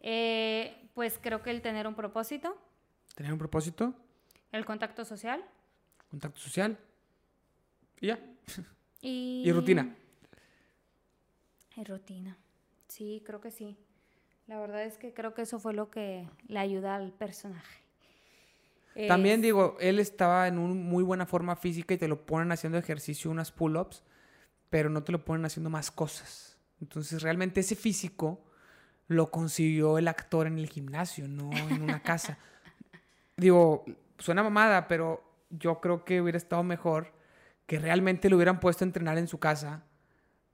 Eh, pues creo que el tener un propósito, Tener un propósito, el contacto social contacto social y ya. y... Y rutina. Y rutina. Sí, creo que sí. La verdad es que creo que eso fue lo que le ayuda al personaje. También Es- digo, él estaba en una muy buena forma física y te lo ponen haciendo ejercicio, unas pull-ups, pero no te lo ponen haciendo más cosas. Entonces, realmente ese físico lo consiguió el actor en el gimnasio, no en una casa. digo, suena mamada, pero yo creo que hubiera estado mejor que realmente lo hubieran puesto a entrenar en su casa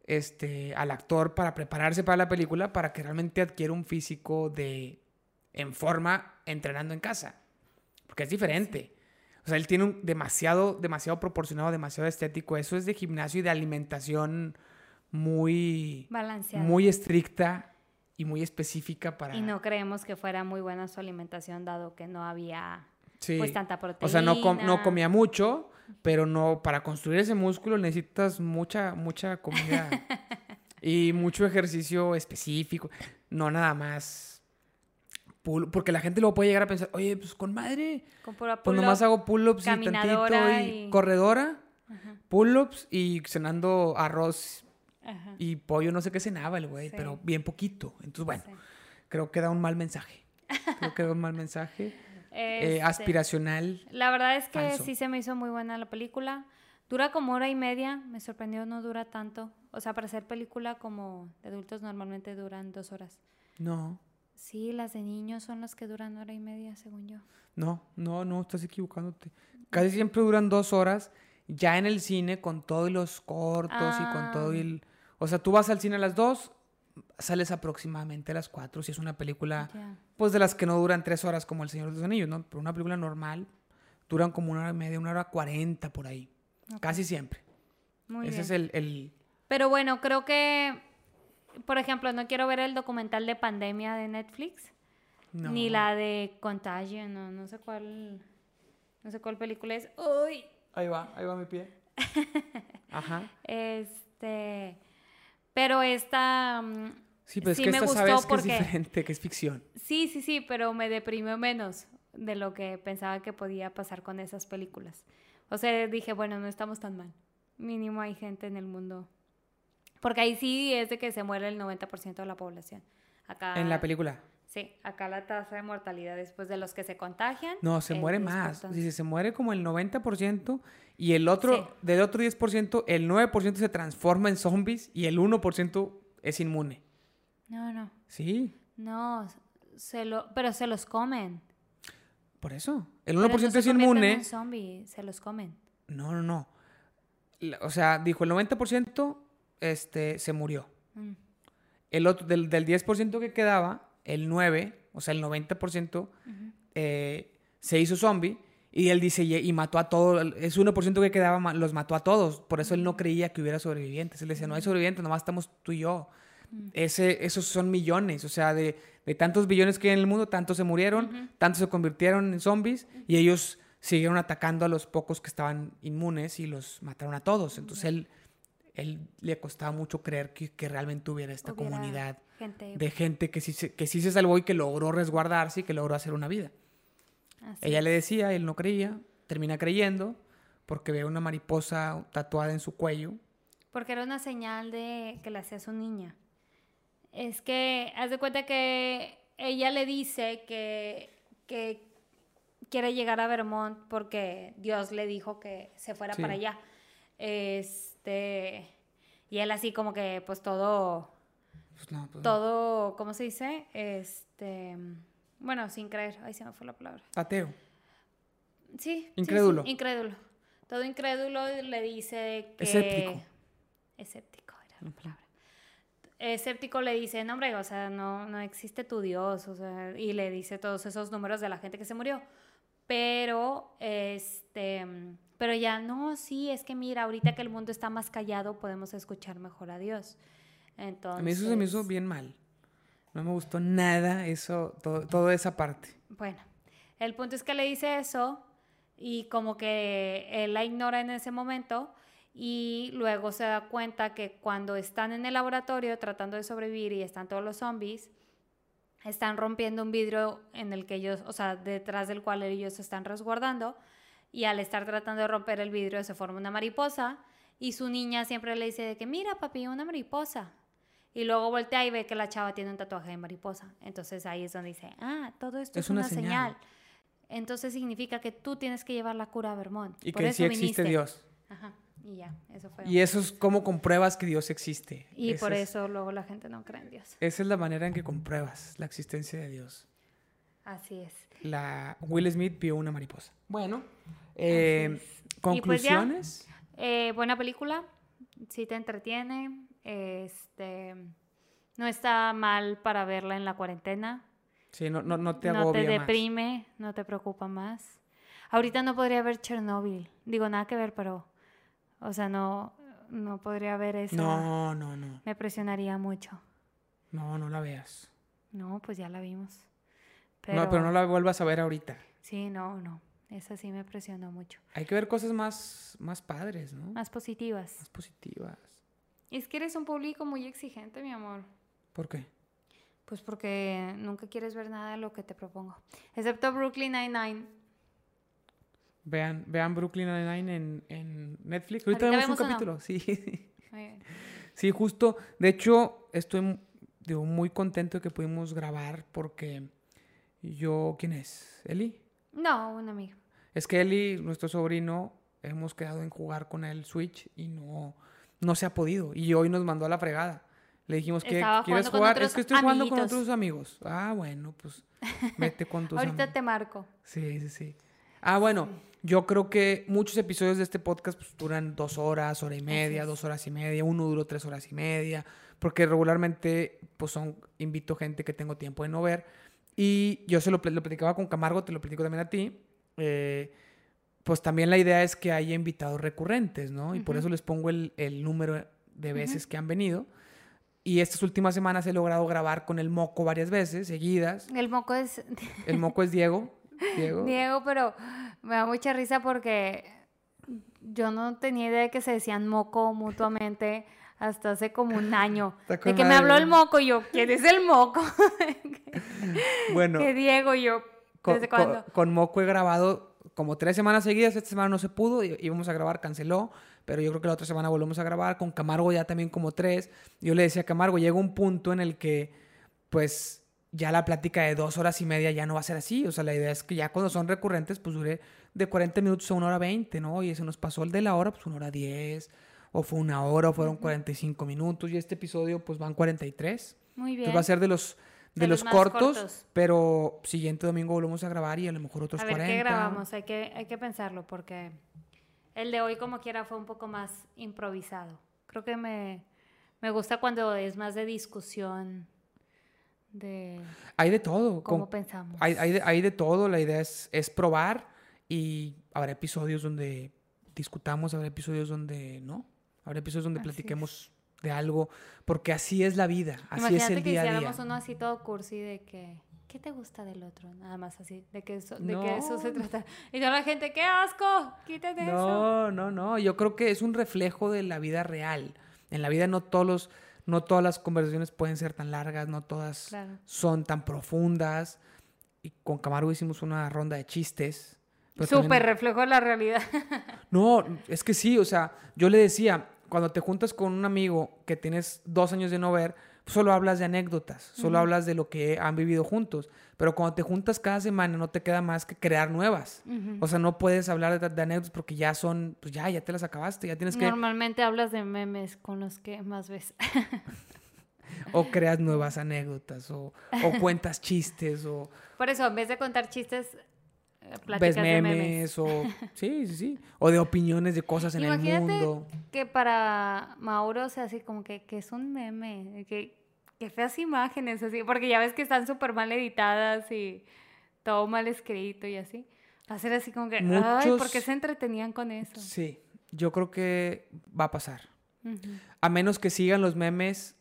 este, al actor para prepararse para la película, para que realmente adquiera un físico de en forma entrenando en casa. Porque es diferente. O sea, él tiene un demasiado, demasiado proporcionado, demasiado estético. Eso es de gimnasio y de alimentación muy, balanceado. muy estricta y muy específica para... Y no creemos que fuera muy buena su alimentación, dado que no había Sí. pues tanta proteína. O sea, no, com- no comía mucho, pero no, para construir ese músculo necesitas mucha, mucha comida y mucho ejercicio específico, no nada más. Pull- porque la gente luego puede llegar a pensar, oye, pues con madre, Con pura pues nomás hago pull-ups y tantito y, y- corredora, pull-ups y cenando arroz ajá, y pollo, no sé qué cenaba el güey, Sí. pero bien poquito. Entonces, bueno, sí. creo que da un mal mensaje. Creo que da un mal mensaje. eh, Este, aspiracional. La verdad es que falso. sí se me hizo muy buena la película. Dura como hora y media, me sorprendió, no dura tanto. O sea, para hacer película como de adultos normalmente duran dos horas. No. Sí, las de niños son las que duran hora y media, según yo. No, no, no, estás equivocándote. Casi siempre duran dos horas ya en el cine con todos los cortos y con todo Ah. el... O sea, tú vas al cine a las dos, sales aproximadamente a las cuatro si es una película, pues de las que no duran tres horas como El Señor de los Anillos, ¿no? Pero una película normal duran como una hora y media, una hora cuarenta por ahí. Casi siempre. Muy Ese bien. es el, el... Pero bueno, creo que, por ejemplo, no quiero ver el documental de pandemia de Netflix, no. ni la de Contagion, no, no sé cuál, no sé cuál película es. Uy, Ahí va, ahí va mi pie. Ajá. este, pero esta, mm, Sí, pero es Sí que me esta sabes que es diferente, que es ficción. sí, sí, sí, pero me deprimió menos de lo que pensaba que podía pasar con esas películas. O sea, dije, bueno, no estamos tan mal. Mínimo hay gente en el mundo. Porque ahí sí es de que se muere el 90% de la población. Acá, En la película. Sí, acá la tasa de mortalidad después de los que se contagian. No, se muere 10%. más. Dice, se muere como el 90% y el otro, Sí. del otro 10%, el 9% se transforma en zombies y el 1% es inmune. No, no, Sí, no, se lo, pero se los comen. por eso. El Pero 1% no se es inmune. en zombie, se los comen. No, no, no. O sea, dijo, el 90% este, se murió. Mm. El otro, del, del 10% que quedaba, el 9%, o sea, el 90%, Ujú. eh, se hizo zombie. Y él dice, y, mató a todos, ese 1% que quedaba los mató a todos. Por eso él no creía que hubiera sobrevivientes. Él decía, no hay sobrevivientes, nomás estamos tú y yo. Ese, esos son millones, o sea, de, de tantos billones que hay en el mundo, tantos se murieron, tantos se convirtieron en zombies y ellos siguieron atacando a los pocos que estaban inmunes y los mataron a todos. Entonces él, él le costaba mucho creer que, que realmente hubiera esta Hubiera comunidad gente de gente que sí, se, que sí se salvó y que logró resguardarse y que logró hacer una vida. así. Ella le decía, él no creía, termina creyendo porque ve una mariposa tatuada en su cuello. Porque era una señal de que le hacía su niña. Es que, haz de cuenta que ella le dice que, que quiere llegar a Vermont porque Dios le dijo que se fuera Sí. para allá. Este, y él así como que, pues todo, Pues no, pues no. todo, ¿cómo se dice? Este, bueno, sin creer. Ahí se me fue la palabra. Ateo. Sí. sí, sí, Incrédulo. incrédulo. Todo incrédulo le dice que... Escéptico. Escéptico era la palabra. escéptico le dice, no, hombre, o sea, no, no existe tu Dios, o sea, y le dice todos esos números de la gente que se murió. Pero, este, pero ya, no, sí, es que mira, ahorita que el mundo está más callado, podemos escuchar mejor a Dios. Entonces, A mí eso se me hizo bien mal. No me gustó nada eso, todo, toda esa parte. Bueno, el punto es que le dice eso y como que él la ignora en ese momento y luego se da cuenta que cuando están en el laboratorio tratando de sobrevivir y están todos los zombies, están rompiendo un vidrio en el que ellos, o sea, detrás del cual ellos se están resguardando y al estar tratando de romper el vidrio se forma una mariposa y su niña siempre le dice de que mira papi, una mariposa. Y luego voltea y ve que la chava tiene un tatuaje de mariposa. Entonces ahí es donde dice, ah, todo esto es, Es una una, señal. señal. Entonces significa que tú tienes que llevar la cura a Vermont. Y Por que eso sí existe viniste. Dios. Ajá, y ya, eso fue. Y eso es como compruebas que Dios existe. Y por es- eso luego la gente no cree en Dios. Esa es la manera en que compruebas la existencia de Dios. Así es. La Will Smith vio una mariposa. Bueno, eh, pues ya. conclusiones. Eh, buena película, sí te entretiene, este, no está mal para verla en la cuarentena, sí, no, no, no te no agobia te más. deprime, no te preocupa más. Ahorita no podría ver Chernobyl, digo nada que ver, pero, o sea, no, no podría ver esa. No, no, no. Me presionaría mucho. No, no la veas. No, pues ya la vimos. No, pero no la vuelvas a ver ahorita. Sí, no, no. Esa sí me presionó mucho. Hay que ver cosas más, más padres, ¿no? Más positivas. Más positivas. Es que eres un público muy exigente, mi amor. ¿Por qué? Pues porque nunca quieres ver nada de lo que te propongo. Excepto Brooklyn Nine-Nine. Vean, vean Brooklyn Nine-Nine en, en Netflix. Ahorita, ¿Ahorita vemos un no? capítulo. Sí. Muy bien. Sí, justo. De hecho, estoy digo, muy contento de que pudimos grabar porque yo, ¿quién es? ¿Eli? No, un amigo. Es que Eli, nuestro sobrino, hemos quedado en jugar con el Switch y no, no se ha podido. Y hoy nos mandó a la fregada. Le dijimos que quieres jugar. Es que estoy jugando con otros amigos. Ah, bueno, pues vete con tus Ahorita amigos. te marco. Sí, sí, sí. Ah, bueno, yo creo que muchos episodios de este podcast pues, duran dos horas, hora y media, dos horas y media. Uno duró tres horas y media. Porque regularmente, pues son, invito gente que tengo tiempo de no ver. Y yo se lo, lo platicaba con Camargo, te lo platico también a ti. eh, pues también la idea es que haya invitados recurrentes, ¿no? Y por Ujú. eso les pongo el, el número de veces que han venido. Y estas últimas semanas he logrado grabar con el Moco varias veces, seguidas. El moco es El Moco es Diego. Diego. Diego, pero me da mucha risa porque yo no tenía idea de que se decían moco mutuamente hasta hace como un año. De que me habló el moco y yo, ¿quién es el moco? Bueno, que Diego y yo, con, ¿desde con- cuándo? con Moco he grabado como tres semanas seguidas. Esta semana no se pudo. Íbamos a grabar, canceló. Pero yo creo que la otra semana volvemos a grabar. Con Camargo ya también como tres. Yo le decía a Camargo, llega un punto en el que, pues, ya la plática de dos horas y media ya no va a ser así. O sea, la idea es que ya cuando son recurrentes, pues dure de 40 minutos a una hora 20, ¿no? Y eso nos pasó el de la hora, pues una hora 10. O fue una hora, o fueron 45 minutos. Y este episodio, pues van 43. Muy bien. Entonces va a ser de los, de, De los, los cortos, cortos. pero siguiente domingo volvemos a grabar y a lo mejor otros A ver 40. qué grabamos, hay que, hay que pensarlo porque el de hoy como quiera fue un poco más improvisado. Creo que me, me gusta cuando es más de discusión de Hay de todo. cómo con- pensamos. hay, hay de, hay de todo. La idea es, es probar y habrá episodios donde discutamos, habrá episodios donde no. Habrá episodios donde Así platiquemos de algo, porque así es la vida, así Imagínate es el que día a día. hiciéramos uno así todo cursi de que ¿qué te gusta del otro? Nada más así, de que eso, de que eso se No. trata. Y toda la gente, ¡qué asco! Quítate eso. No, no, no. Yo creo que es un reflejo de la vida real. En la vida no todos los, no todas las conversaciones pueden ser tan largas, no todas Claro. son tan profundas. Y con Camargo hicimos una ronda de chistes. pero también- Súper reflejo de la realidad. No, es que sí, o sea, yo le decía, cuando te juntas con un amigo que tienes dos años de no ver, solo hablas de anécdotas, solo hablas de lo que han vivido juntos. Pero cuando te juntas cada semana no te queda más que crear nuevas. O sea, no puedes hablar de, de anécdotas porque ya son, pues ya, ya te las acabaste, ya tienes que, Normalmente hablas de memes con los que más ves. o creas nuevas anécdotas, o, o cuentas chistes, o... Por eso, en vez de contar chistes, ves de memes, o sí, sí, sí, o de opiniones de cosas en el mundo. que para Mauro, o sea, así como que, que es un meme, que, que feas imágenes, así, porque ya ves que están súper mal editadas y todo mal escrito y así. Ser así como que, ay, ¿por qué Muchos- se entretenían con eso? Sí, yo creo que va a pasar. A menos que sigan los memes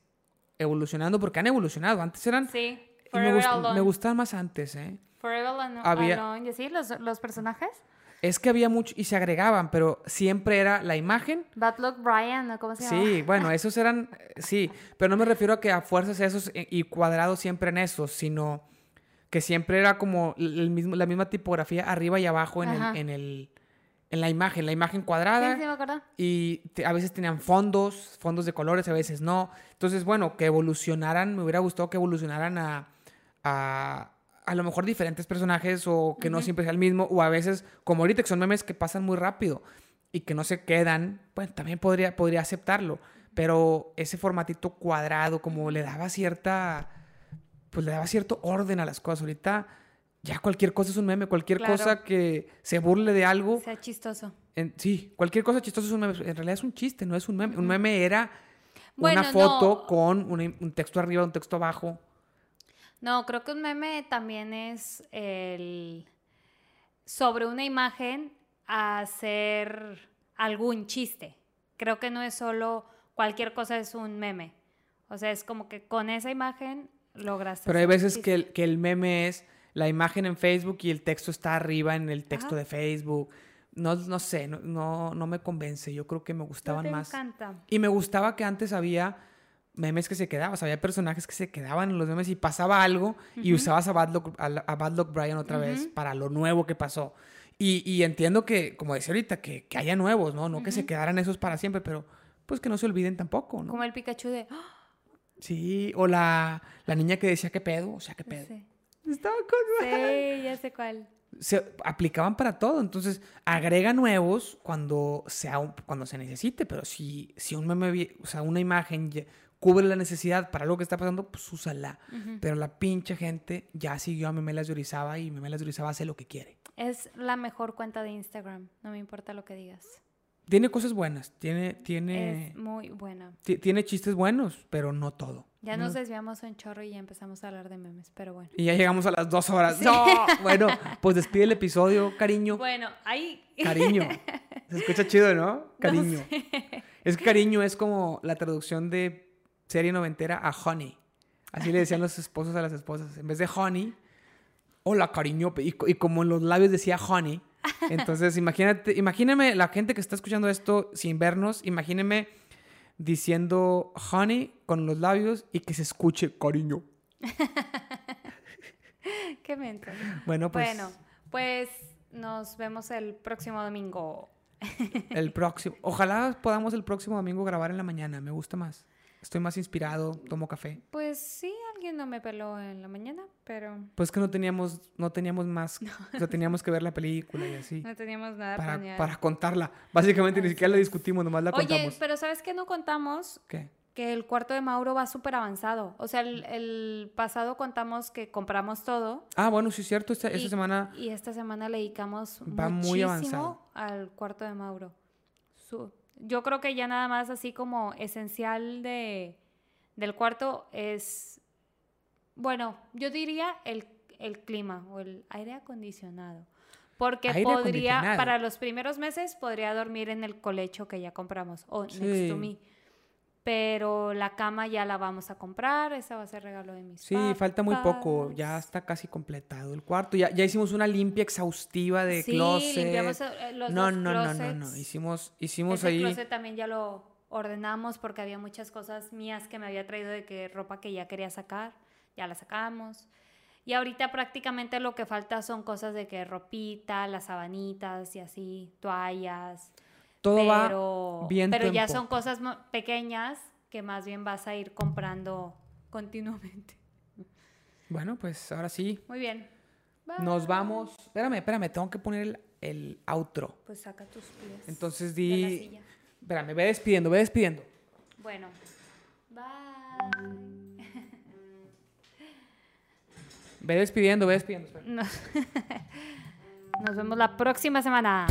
evolucionando, porque han evolucionado. Antes eran... Sí, me, gust- me gustaban más antes, ¿eh? Forever Alone, Había- y así, los, los personajes. Es que había mucho y se agregaban, pero siempre era la imagen. Bad Luck Brian, ¿no? ¿cómo se llama? Sí, bueno, esos eran, eh, sí, pero no me refiero a que a fuerzas esos eh, y cuadrados siempre en esos, sino que siempre era como el mismo, la misma tipografía arriba y abajo en, el, en, el, en la imagen, la imagen Sí, cuadrada. sí, me acuerdo. y te- a veces tenían fondos, fondos de colores, a veces no. Entonces, bueno, que evolucionaran, me hubiera gustado que evolucionaran a, a, a lo mejor diferentes personajes o que no siempre sea el mismo, o a veces, como ahorita, que son memes que pasan muy rápido y que no se quedan, bueno, también podría, podría aceptarlo, pero ese formatito cuadrado como le daba cierta, pues le daba cierto orden a las cosas. Ahorita ya cualquier cosa es un meme, cualquier Claro. cosa que se burle de algo. Sea chistoso. En- sí, cualquier cosa chistosa es un meme. En realidad es un chiste, no es un meme. Un meme era Bueno, una foto no. con una- un texto arriba, un texto abajo. No, creo que un meme también es el sobre una imagen hacer algún chiste. Creo que no es solo cualquier cosa es un meme. O sea, es como que con esa imagen logras. Pero hay veces que el, que el meme es la imagen en Facebook y el texto está arriba en el texto Ajá. de Facebook. No, no sé, no, no, no me convence. Yo creo que me No gustaban te más. encanta. Y me gustaba que antes había memes que se quedaban, o sea, había personajes que se quedaban en los memes y pasaba algo y usabas a Bad Luck, a, Bad Luck Brian otra vez para lo nuevo que pasó. Y, y entiendo que, como decía ahorita, que, que haya nuevos, ¿no? No que se quedaran esos para siempre, pero pues que no se olviden tampoco, ¿no? Como el Pikachu de. ¡Ah! Sí, o la, la niña que decía qué pedo, o sea, qué pedo. Sí. Estaba con... Sí, ya sé cuál. Se aplicaban para todo, entonces agrega nuevos cuando, sea, un- cuando se necesite, pero si, si un meme, o sea, una imagen ya cubre la necesidad para algo que está pasando, pues úsala. Pero la pinche gente ya siguió a Memelas de Orizaba y Memelas de Orizaba hace lo que quiere. Es la mejor cuenta de Instagram. No me importa lo que digas. Tiene cosas buenas, tiene, tiene, Es muy buena. ti- tiene chistes buenos, pero no todo. Ya No. nos desviamos un chorro y ya empezamos a hablar de memes, pero bueno. Y ya llegamos a las dos horas. ¡No! Bueno, pues despide el episodio, cariño. Bueno, ahí. Cariño. Se escucha chido, ¿no? Cariño. Es que cariño es como la traducción de serie noventera a honey. Así le decían los esposos a las esposas. En vez de honey, hola cariño. Y, y como en los labios decía honey. Entonces, imagínate, imagíneme la gente que está escuchando esto sin vernos, imagíneme diciendo honey con los labios y que se escuche cariño. Qué mente. Bueno, pues Bueno, pues nos vemos el próximo domingo. el próximo. Ojalá podamos el próximo domingo grabar en la mañana. Me gusta más. Estoy más inspirado, tomo café. Pues sí, alguien no me peló en la mañana, pero Pues que no teníamos, no teníamos más, o sea, teníamos que ver la película y así. no teníamos nada Para, planeado. para contarla. Básicamente ni siquiera la discutimos, nomás la Oye, contamos. pero ¿sabes qué no contamos? ¿Qué? Que el cuarto de Mauro va súper avanzado. O sea, el, el pasado contamos que compramos todo. Ah, bueno, sí es cierto. Esta, esta y- semana Y esta semana le dedicamos Va muy muchísimo avanzado. al cuarto de Mauro. Su- yo creo que ya nada más así como esencial de, del cuarto es, bueno, yo diría el, el clima o el aire acondicionado. Porque Aire podría, para los primeros meses podría dormir en el colecho que ya compramos o next Sí. to me. Pero la cama ya la vamos a comprar, esa va a ser regalo de mis sí, falta muy poco. Ya está casi completado el cuarto. Ya, ya hicimos una limpia exhaustiva de sí, closet. limpiamos eh, los no, dos no, no, no, no. closets. Hicimos, hicimos Ese ahí. closet también ya lo ordenamos porque había muchas cosas mías que me había traído de que ropa que ya quería sacar, ya la sacamos. Y ahorita prácticamente lo que falta son cosas de que ropita, las sabanitas y así, toallas. Todo pero, va bien pero ya son cosas pequeñas que más bien vas a ir comprando continuamente. Bueno, pues ahora sí. Muy bien. Nos vamos. Espérame, espérame, tengo que poner el, el outro. Pues saca tus pies. Entonces de la di. silla. Espérame, ve despidiendo, ve despidiendo. Bueno. Bye. Ve despidiendo, ve despidiendo. espera. No. Nos vemos la próxima semana.